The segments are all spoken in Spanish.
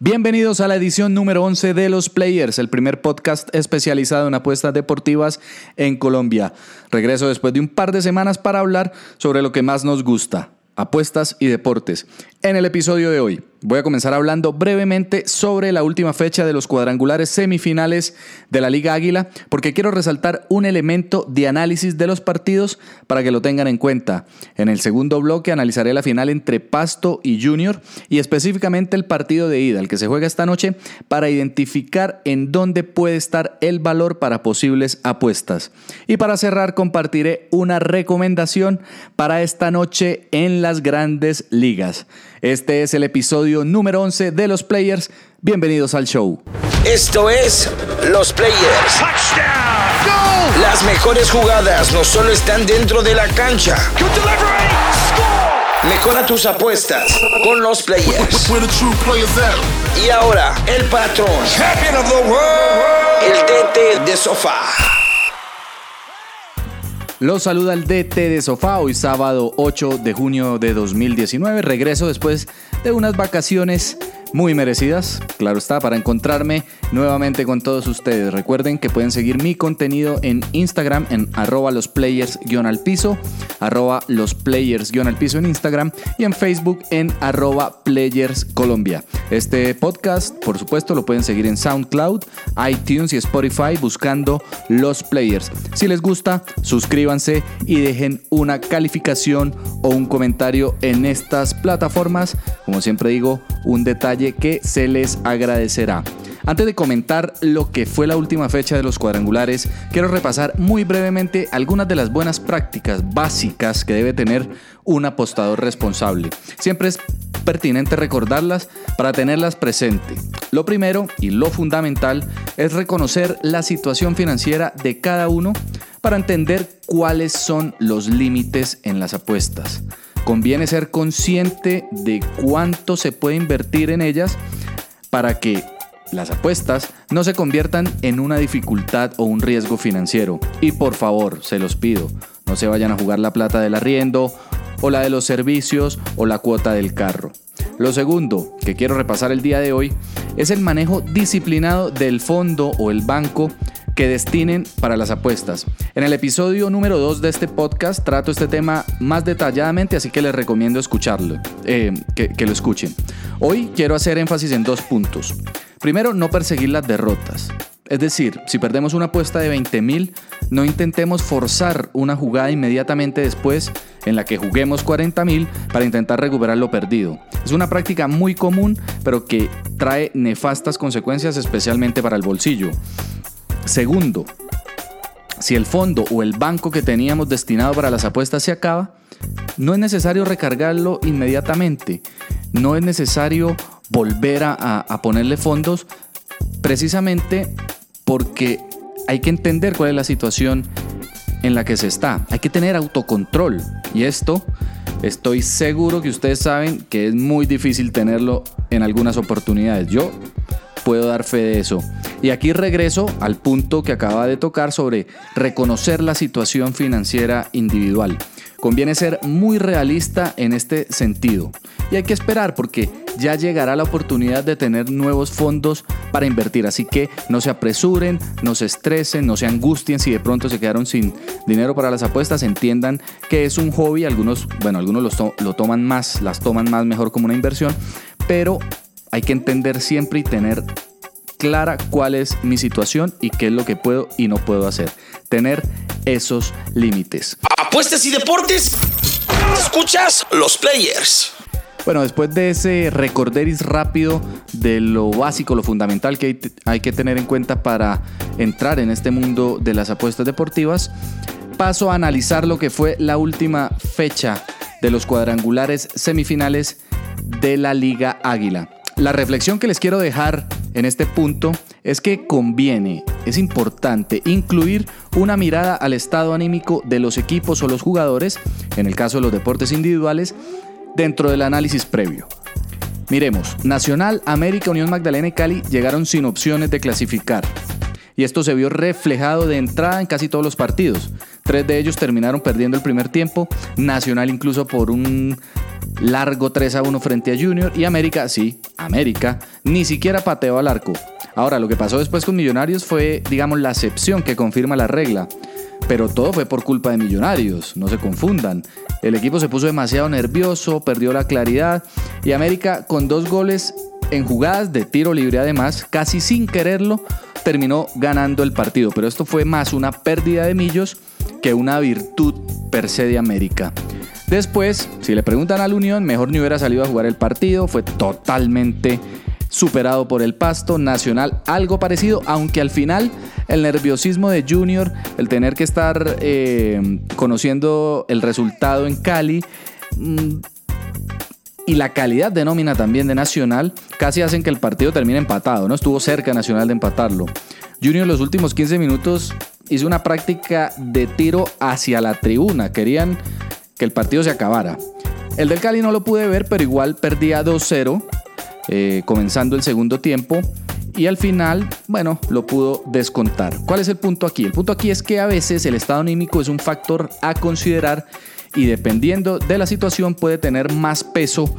Bienvenidos a la edición número 11 de Los Players, el primer podcast especializado en apuestas deportivas en Colombia. Regreso después de un par de semanas para hablar sobre lo que más nos gusta, apuestas y deportes. En el episodio de hoy voy a comenzar hablando brevemente sobre la última fecha de los cuadrangulares semifinales de la Liga Águila, porque quiero resaltar un elemento de análisis de los partidos para que lo tengan en cuenta. En el segundo bloque analizaré la final entre Pasto y Junior y específicamente el partido de ida, el que se juega esta noche, para identificar en dónde puede estar el valor para posibles apuestas. Y para cerrar compartiré una recomendación para esta noche en las grandes ligas. Este es el episodio número 11 de Los Players. Bienvenidos al show. Esto es Los Players. Las mejores jugadas no solo están dentro de la cancha. Mejora tus apuestas con Los Players. Y ahora, el patrón. El DT de sofá. Los saluda el DT de Sofá, hoy sábado 8 de junio de 2019. Regreso después de unas vacaciones muy merecidas, claro está, para encontrarme nuevamente con todos ustedes. Recuerden que pueden seguir mi contenido en Instagram en arroba los players-al piso, arroba los players-al piso en Instagram y en Facebook en arroba players Colombia. Este podcast, por supuesto, lo pueden seguir en SoundCloud, iTunes y Spotify buscando los players. Si les gusta, suscríbanse y dejen una calificación o un comentario en estas plataformas. Como siempre digo, un detalle que se les agradecerá. Antes de comentar lo que fue la última fecha de los cuadrangulares, quiero repasar muy brevemente algunas de las buenas prácticas básicas que debe tener un apostador responsable. Siempre es pertinente recordarlas para tenerlas presente. Lo primero y lo fundamental es reconocer la situación financiera de cada uno para entender cuáles son los límites en las apuestas. Conviene ser consciente de cuánto se puede invertir en ellas para que las apuestas no se conviertan en una dificultad o un riesgo financiero. Y por favor, se los pido, no se vayan a jugar la plata del arriendo o la de los servicios o la cuota del carro. Lo segundo que quiero repasar el día de hoy es el manejo disciplinado del fondo o el banco que destinen para las apuestas. En el episodio número 2 de este podcast trato este tema más detalladamente, así que les recomiendo escucharlo, eh, que, que lo escuchen. Hoy quiero hacer énfasis en dos puntos. Primero, no perseguir las derrotas. Es decir, si perdemos una apuesta de 20 mil, no intentemos forzar una jugada inmediatamente después en la que juguemos 40 mil para intentar recuperar lo perdido. Es una práctica muy común, pero que trae nefastas consecuencias especialmente para el bolsillo. Segundo, si el fondo o el banco que teníamos destinado para las apuestas se acaba, no es necesario recargarlo inmediatamente. No es necesario volver a, ponerle fondos precisamente porque hay que entender cuál es la situación en la que se está. Hay que tener autocontrol. Y esto estoy seguro que ustedes saben que es muy difícil tenerlo en algunas oportunidades. Yo puedo dar fe de eso. Y aquí regreso al punto que acaba de tocar sobre reconocer la situación financiera individual. Conviene ser muy realista en este sentido. Y hay que esperar porque ya llegará la oportunidad de tener nuevos fondos para invertir. Así que no se apresuren, no se estresen, no se angustien si de pronto se quedaron sin dinero para las apuestas. Entiendan que es un hobby. Algunos, bueno, algunos lo toman más, las toman más mejor como una inversión. Pero hay que entender siempre y tener clara cuál es mi situación y qué es lo que puedo y no puedo hacer. Tener esos límites. Apuestas y deportes. Escuchas los players. Bueno, después de ese recorderis rápido de lo básico, lo fundamental que hay, que tener en cuenta para entrar en este mundo de las apuestas deportivas, paso a analizar lo que fue la última fecha de los cuadrangulares semifinales de la Liga Águila. La reflexión que les quiero dejar en este punto es que conviene, es importante incluir una mirada al estado anímico de los equipos o los jugadores, en el caso de los deportes individuales, dentro del análisis previo. Miremos, Nacional, América, Unión Magdalena y Cali llegaron sin opciones de clasificar. Y esto se vio reflejado de entrada en casi todos los partidos. Tres de ellos terminaron perdiendo el primer tiempo. Nacional incluso por un largo 3 a 1 frente a Junior. Y América, sí, América, ni siquiera pateó al arco. Ahora, lo que pasó después con Millonarios fue, digamos, la excepción que confirma la regla. Pero todo fue por culpa de Millonarios, no se confundan. El equipo se puso demasiado nervioso, perdió la claridad y América con dos goles en jugadas de tiro libre además, casi sin quererlo, terminó ganando el partido. Pero esto fue más una pérdida de millos que una virtud per se de América. Después, si le preguntan a la Unión, mejor ni hubiera salido a jugar el partido, fue totalmente superado por el Pasto, Nacional algo parecido, aunque al final el nerviosismo de Junior, el tener que estar eh, conociendo el resultado en Cali mm, y la calidad de nómina también de Nacional casi hacen que el partido termine empatado, ¿no? Estuvo cerca Nacional de empatarlo. Junior en los últimos 15 minutos hizo una práctica de tiro hacia la tribuna, querían que el partido se acabara. El del Cali no lo pude ver, pero igual perdía 2-0 eh, comenzando el segundo tiempo y al final, bueno, lo pudo descontar. ¿Cuál es el punto aquí? El punto aquí es que a veces el estado anímico es un factor a considerar y dependiendo de la situación puede tener más peso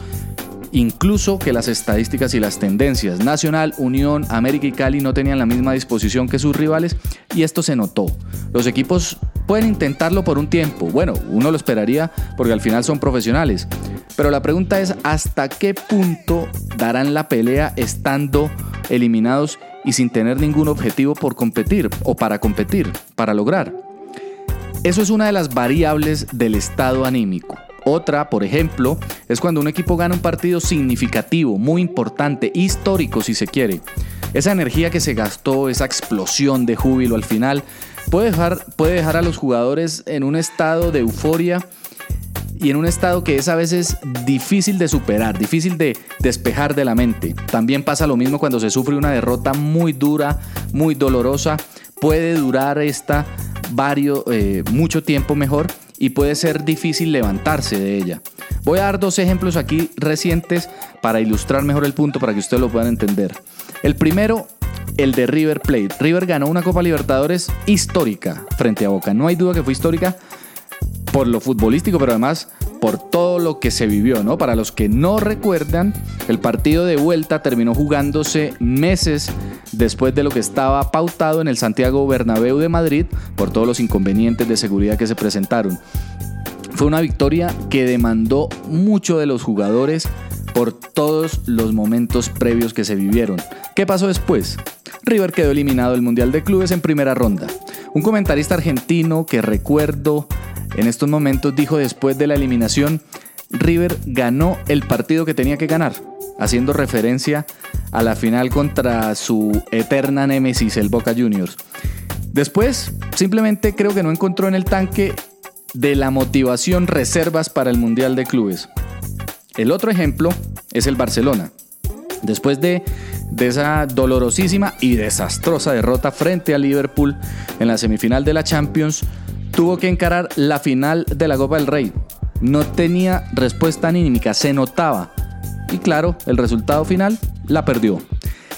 incluso que las estadísticas y las tendencias. Nacional, Unión, América y Cali no tenían la misma disposición que sus rivales y esto se notó. Los equipos pueden intentarlo por un tiempo, bueno, uno lo esperaría porque al final son profesionales, pero la pregunta es hasta qué punto darán la pelea estando eliminados y sin tener ningún objetivo por competir o para competir, para lograr. Eso es una de las variables del estado anímico. Otra, por ejemplo, es cuando un equipo gana un partido significativo, muy importante, histórico si se quiere. Esa energía que se gastó, esa explosión de júbilo al final, puede dejar, puede dejar a los jugadores en un estado de euforia y en un estado que es a veces difícil de superar, difícil de despejar de la mente. También pasa lo mismo cuando se sufre una derrota muy dura, muy dolorosa. Puede durar esta varios, eh, mucho tiempo mejor y puede ser difícil levantarse de ella. Voy a dar dos ejemplos aquí recientes para ilustrar mejor el punto para que ustedes lo puedan entender. El primero, el de River Plate. River ganó una Copa Libertadores histórica frente a Boca. No hay duda que fue histórica por lo futbolístico, pero además por todo lo que se vivió, ¿no? Para los que no recuerdan, el partido de vuelta terminó jugándose meses después de lo que estaba pautado en el Santiago Bernabéu de Madrid por todos los inconvenientes de seguridad que se presentaron. Fue una victoria que demandó mucho de los jugadores por todos los momentos previos que se vivieron. ¿Qué pasó después? River quedó eliminado del Mundial de Clubes en primera ronda. Un comentarista argentino que recuerdo en estos momentos dijo después de la eliminación, River ganó el partido que tenía que ganar, haciendo referencia a la final contra su eterna némesis, el Boca Juniors. Después, simplemente creo que no encontró en el tanque de la motivación reservas para el Mundial de Clubes. El otro ejemplo es el Barcelona. Después de, de, esa dolorosísima y desastrosa derrota frente a Liverpool en la semifinal de la Champions, tuvo que encarar la final de la Copa del Rey. No tenía respuesta anímica, se notaba. Y claro, el resultado final la perdió.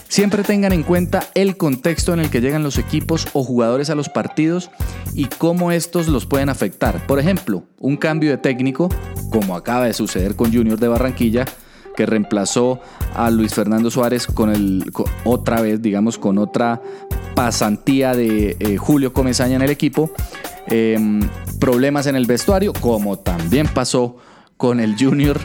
Siempre tengan en cuenta el contexto en el que llegan los equipos o jugadores a los partidos y cómo estos los pueden afectar. Por ejemplo, un cambio de técnico, como acaba de suceder con Junior de Barranquilla, que reemplazó a Luis Fernando Suárez con el otra vez, digamos, con otra pasantía de eh, Julio Comesaña en el equipo, Em, problemas en el vestuario, como también pasó con el Junior.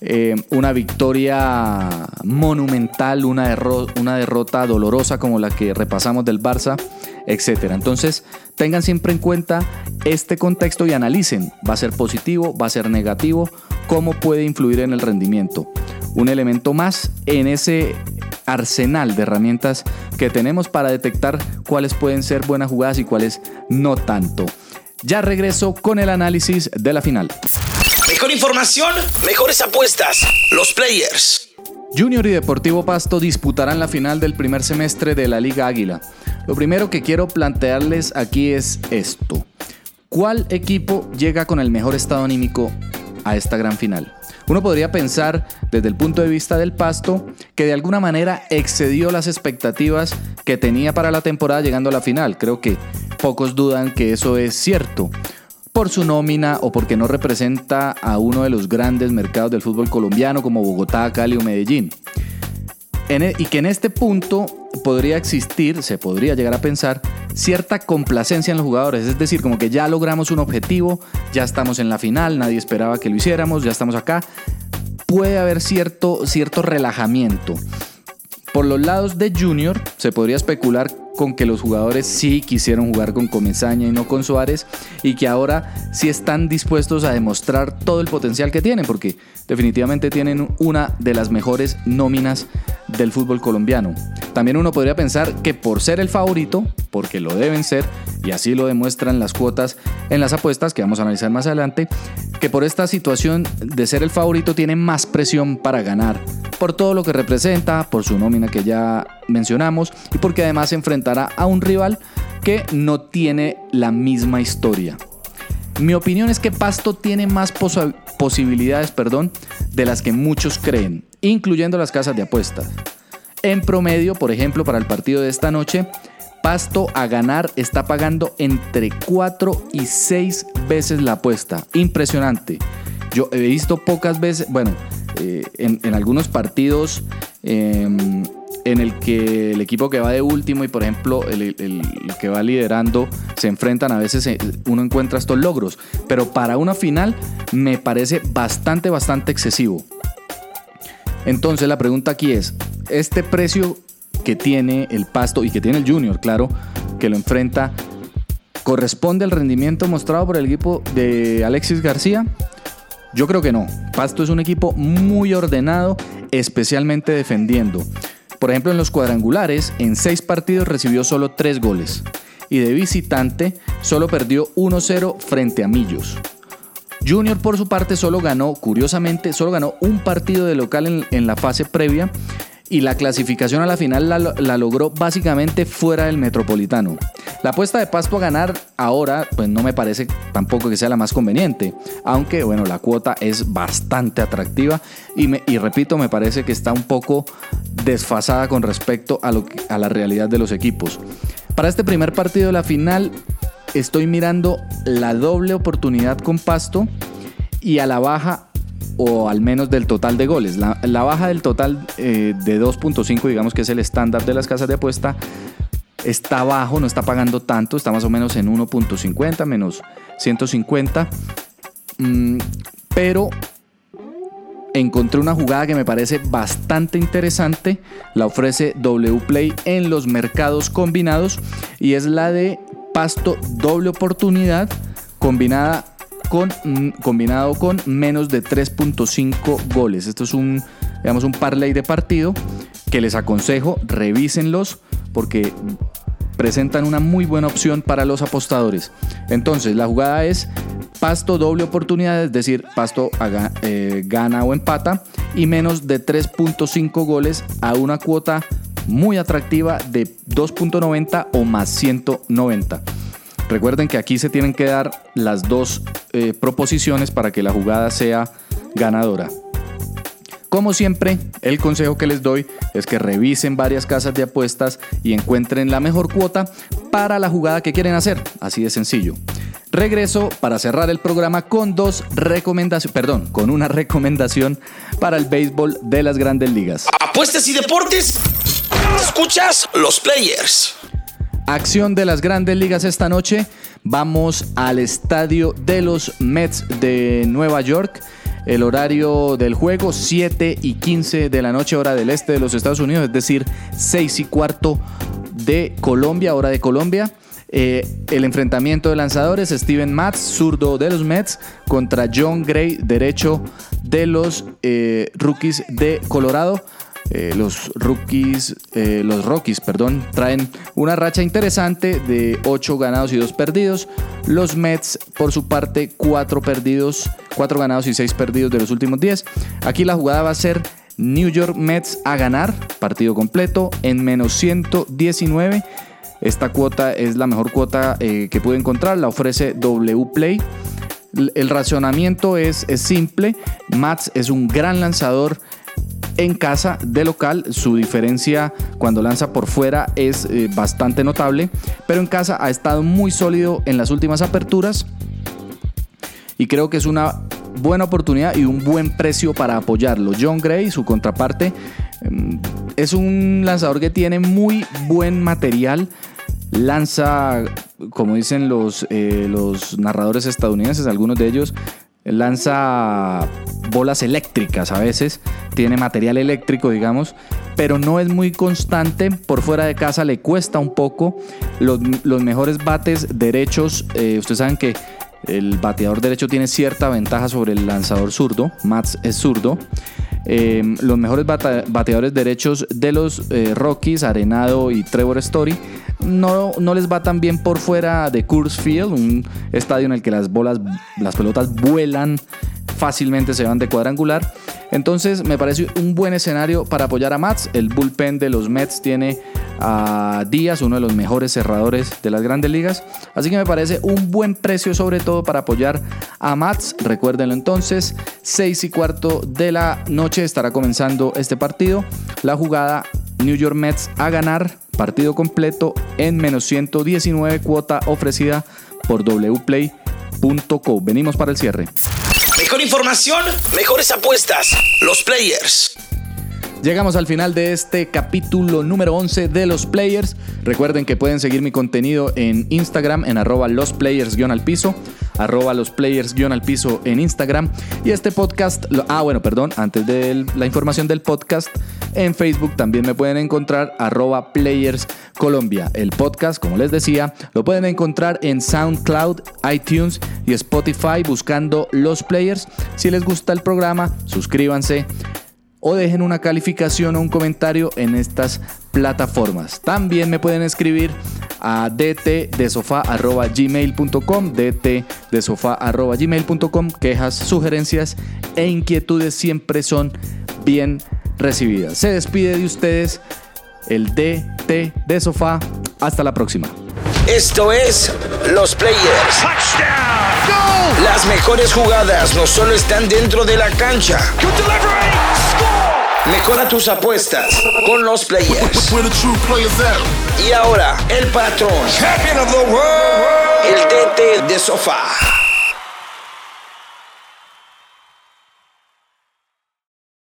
Em, una victoria monumental, una, una derrota dolorosa como la que repasamos del Barça, etc. Entonces, tengan siempre en cuenta este contexto y analicen, va a ser positivo, va a ser negativo, cómo puede influir en el rendimiento. Un elemento más en ese arsenal de herramientas que tenemos para detectar cuáles pueden ser buenas jugadas y cuáles no tanto. Ya regreso con el análisis de la final. Mejor información, mejores apuestas. Los players. Junior y Deportivo Pasto disputarán la final del primer semestre de la Liga Águila. Lo primero que quiero plantearles aquí es esto. ¿Cuál equipo llega con el mejor estado anímico a esta gran final? Uno podría pensar desde el punto de vista del pasto que de alguna manera excedió las expectativas que tenía para la temporada llegando a la final. Creo que pocos dudan que eso es cierto por su nómina o porque no representa a uno de los grandes mercados del fútbol colombiano como Bogotá, Cali o Medellín. E, y que en este punto podría existir, se podría llegar a pensar, cierta complacencia en los jugadores, es decir, como que ya logramos un objetivo, ya estamos en la final, nadie esperaba que lo hiciéramos, ya estamos acá. Puede haber cierto, cierto relajamiento. Por los lados de Junior se podría especular con que los jugadores sí quisieron jugar con Comesaña y no con Suárez y que ahora sí están dispuestos a demostrar todo el potencial que tienen porque definitivamente tienen una de las mejores nóminas del fútbol colombiano. También uno podría pensar que por ser el favorito, porque lo deben ser, y así lo demuestran las cuotas en las apuestas que vamos a analizar más adelante, que por esta situación de ser el favorito tiene más presión para ganar, por todo lo que representa, por su nómina que ya mencionamos y porque además se enfrentará a un rival que no tiene la misma historia. Mi opinión es que Pasto tiene más posibilidades perdón, de las que muchos creen, incluyendo las casas de apuestas. En promedio, por ejemplo, para el partido de esta noche, Pasto a ganar está pagando entre 4 y 6 veces la apuesta. Impresionante. Yo he visto pocas veces, bueno, eh, en, algunos partidos em, en el que el equipo que va de último y por ejemplo el, que va liderando se enfrentan, a veces eh, uno encuentra estos logros, pero para una final me parece bastante, bastante excesivo. Entonces la pregunta aquí es, ¿este precio que tiene el Pasto y que tiene el Junior, claro, que lo enfrenta, corresponde al rendimiento mostrado por el equipo de Alexis García? Yo creo que no. Pasto es un equipo muy ordenado, especialmente defendiendo. Por ejemplo, en los cuadrangulares, en seis partidos recibió solo tres goles. Y de visitante, solo perdió 1-0 frente a Millos. Junior por su parte solo ganó, curiosamente, solo ganó un partido de local en, la fase previa y la clasificación a la final la, logró básicamente fuera del Metropolitano. La apuesta de Pasto a ganar ahora, pues no me parece tampoco que sea la más conveniente, aunque bueno, la cuota es bastante atractiva y, me, y repito, me parece que está un poco desfasada con respecto a, lo, a la realidad de los equipos. Para este primer partido de la final, estoy mirando la doble oportunidad con Pasto y a la baja o al menos del total de goles. La, baja del total eh, de 2.5, digamos que es el estándar de las casas de apuesta, está bajo, no está pagando tanto, está más o menos en 1.50, menos 150. Mm, pero encontré una jugada que me parece bastante interesante, la ofrece Wplay en los mercados combinados y es la de pasto doble oportunidad combinada con, mm, combinado con menos de 3.5 goles. Esto es un, digamos, un parlay de partido que les aconsejo, revísenlos porque presentan una muy buena opción para los apostadores. Entonces, la jugada es pasto doble oportunidad, es decir, pasto eh, gana o empata, y menos de 3.5 goles a una cuota muy atractiva de 2.90 o más 190. Recuerden que aquí se tienen que dar las dos eh, proposiciones para que la jugada sea ganadora. Como siempre, el consejo que les doy es que revisen varias casas de apuestas y encuentren la mejor cuota para la jugada que quieren hacer. Así de sencillo. Regreso para cerrar el programa con dos recomendaciones, perdón, con una recomendación para el béisbol de las grandes ligas. Apuestas y deportes. Escuchas los players. Acción de las grandes ligas esta noche. Vamos al estadio de los Mets de Nueva York. El horario del juego 7 y 15 de la noche hora del este de los Estados Unidos, es decir, 6 y cuarto de Colombia, hora de Colombia. Eh, el enfrentamiento de lanzadores, Steven Matz, zurdo de los Mets, contra John Gray, derecho de los eh, rookies de Colorado. Eh, los rookies, eh, los Rockies, perdón, traen una racha interesante de 8 ganados y 2 perdidos. Los Mets, por su parte, 4 perdidos, 4 ganados y 6 perdidos de los últimos 10. Aquí la jugada va a ser New York Mets a ganar, partido completo, en menos 119. Esta cuota es la mejor cuota eh, que pude encontrar, la ofrece W Play. El racionamiento es, es simple. Mats es un gran lanzador en casa de local. Su diferencia cuando lanza por fuera es eh, bastante notable, pero en casa ha estado muy sólido en las últimas aperturas y creo que es una buena oportunidad y un buen precio para apoyarlo. John Gray, su contraparte, em, es un lanzador que tiene muy buen material. Lanza, como dicen los, eh, los narradores estadounidenses, algunos de ellos, lanza bolas eléctricas a veces, tiene material eléctrico, digamos, pero no es muy constante. Por fuera de casa le cuesta un poco. Los, mejores bates derechos, eh, ustedes saben que el bateador derecho tiene cierta ventaja sobre el lanzador zurdo. Mats es zurdo. Em, los mejores bateadores derechos de los eh, Rockies, Arenado y Trevor Story, no, no, les va tan bien por fuera de Coors Field, un estadio en el que las bolas, las pelotas vuelan fácilmente, se van de cuadrangular. Entonces me parece un buen escenario para apoyar a Mats. El bullpen de los Mets tiene a Díaz, uno de los mejores cerradores de las grandes ligas. Así que me parece un buen precio sobre todo para apoyar a Mats. Recuérdenlo entonces, 6 y cuarto de la noche estará comenzando este partido. La jugada New York Mets a ganar, partido completo en menos 119 cuota ofrecida por wplay.co. Venimos para el cierre. Mejor información, mejores apuestas. Los players. Llegamos al final de este capítulo número 11 de los players. Recuerden que pueden seguir mi contenido en Instagram en arroba los players-al piso, arroba los players-al piso en Instagram. Y este podcast, ah bueno, perdón, antes de la información del podcast, en Facebook también me pueden encontrar arroba players Colombia. El podcast, como les decía, lo pueden encontrar en SoundCloud, iTunes y Spotify buscando los players. Si les gusta el programa, suscríbanse o dejen una calificación o un comentario en estas plataformas. También me pueden escribir a dtdesofá.gmail.com dtdesofá.gmail.com Quejas, sugerencias e inquietudes siempre son bien recibidas. Se despide de ustedes el DT de Sofá. Hasta la próxima. Esto es Los Players. Las mejores jugadas no solo están dentro de la cancha. Mejora tus apuestas con los players. Y ahora, el patrón. El DT de sofá.